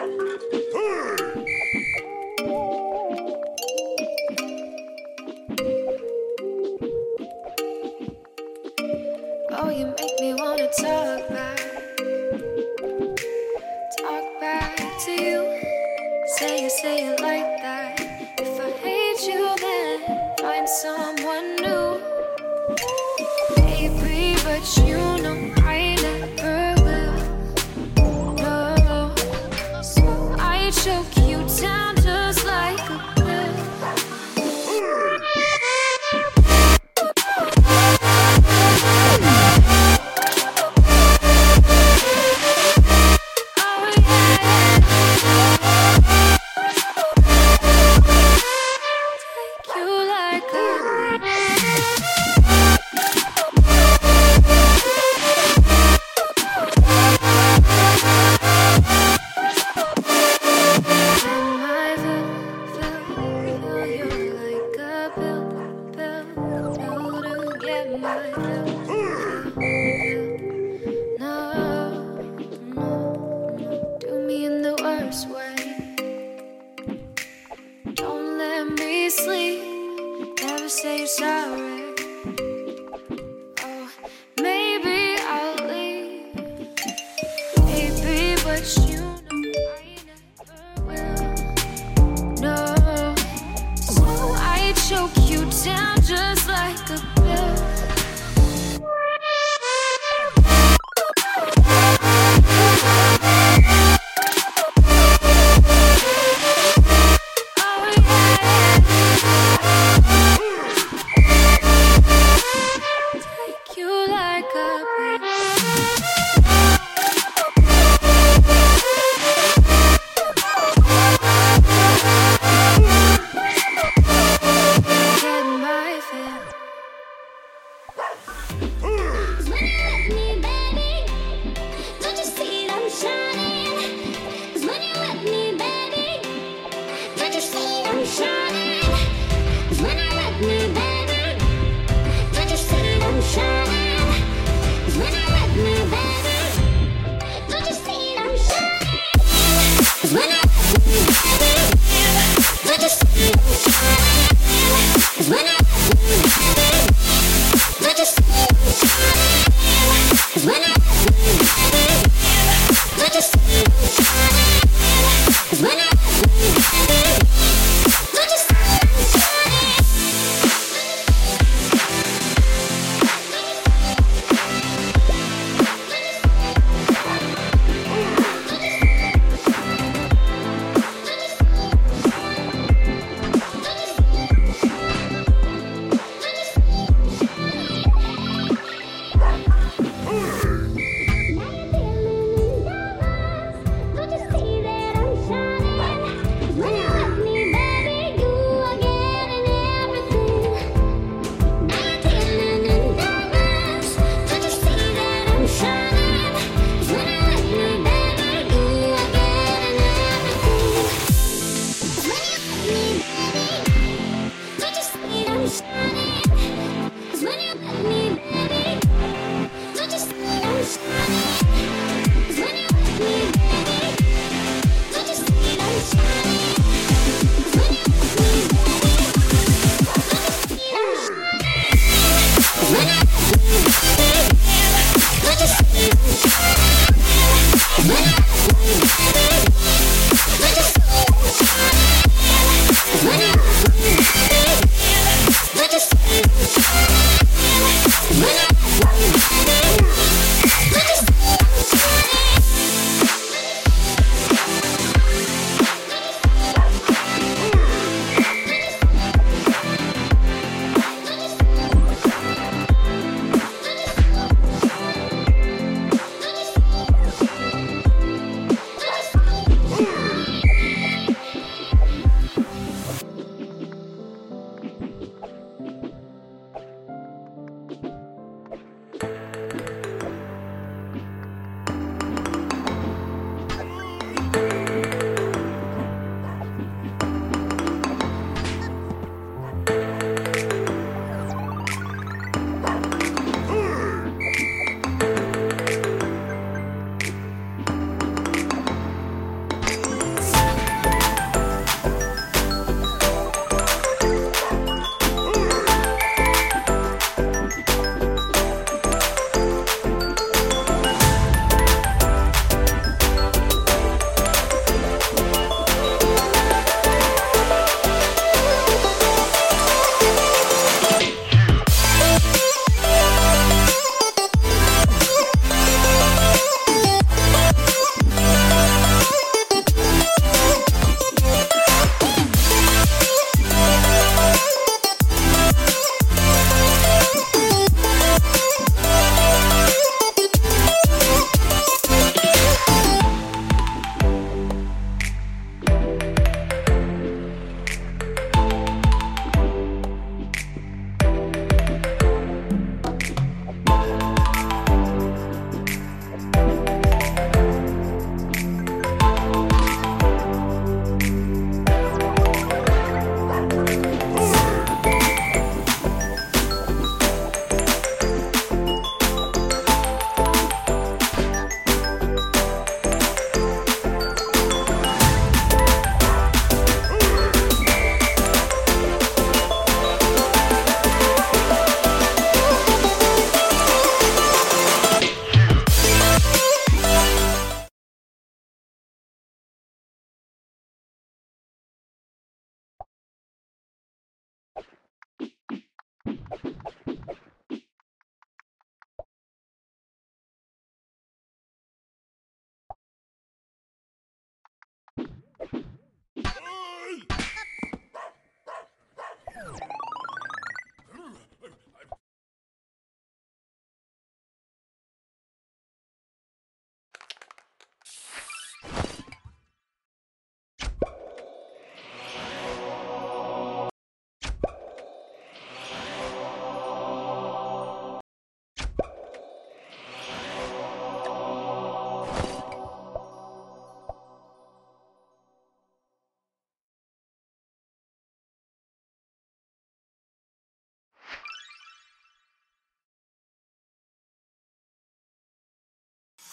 Don't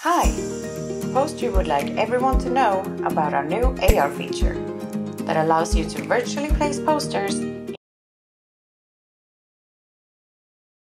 Hi! Poster would like everyone to know about our new AR feature that allows you to virtually place posters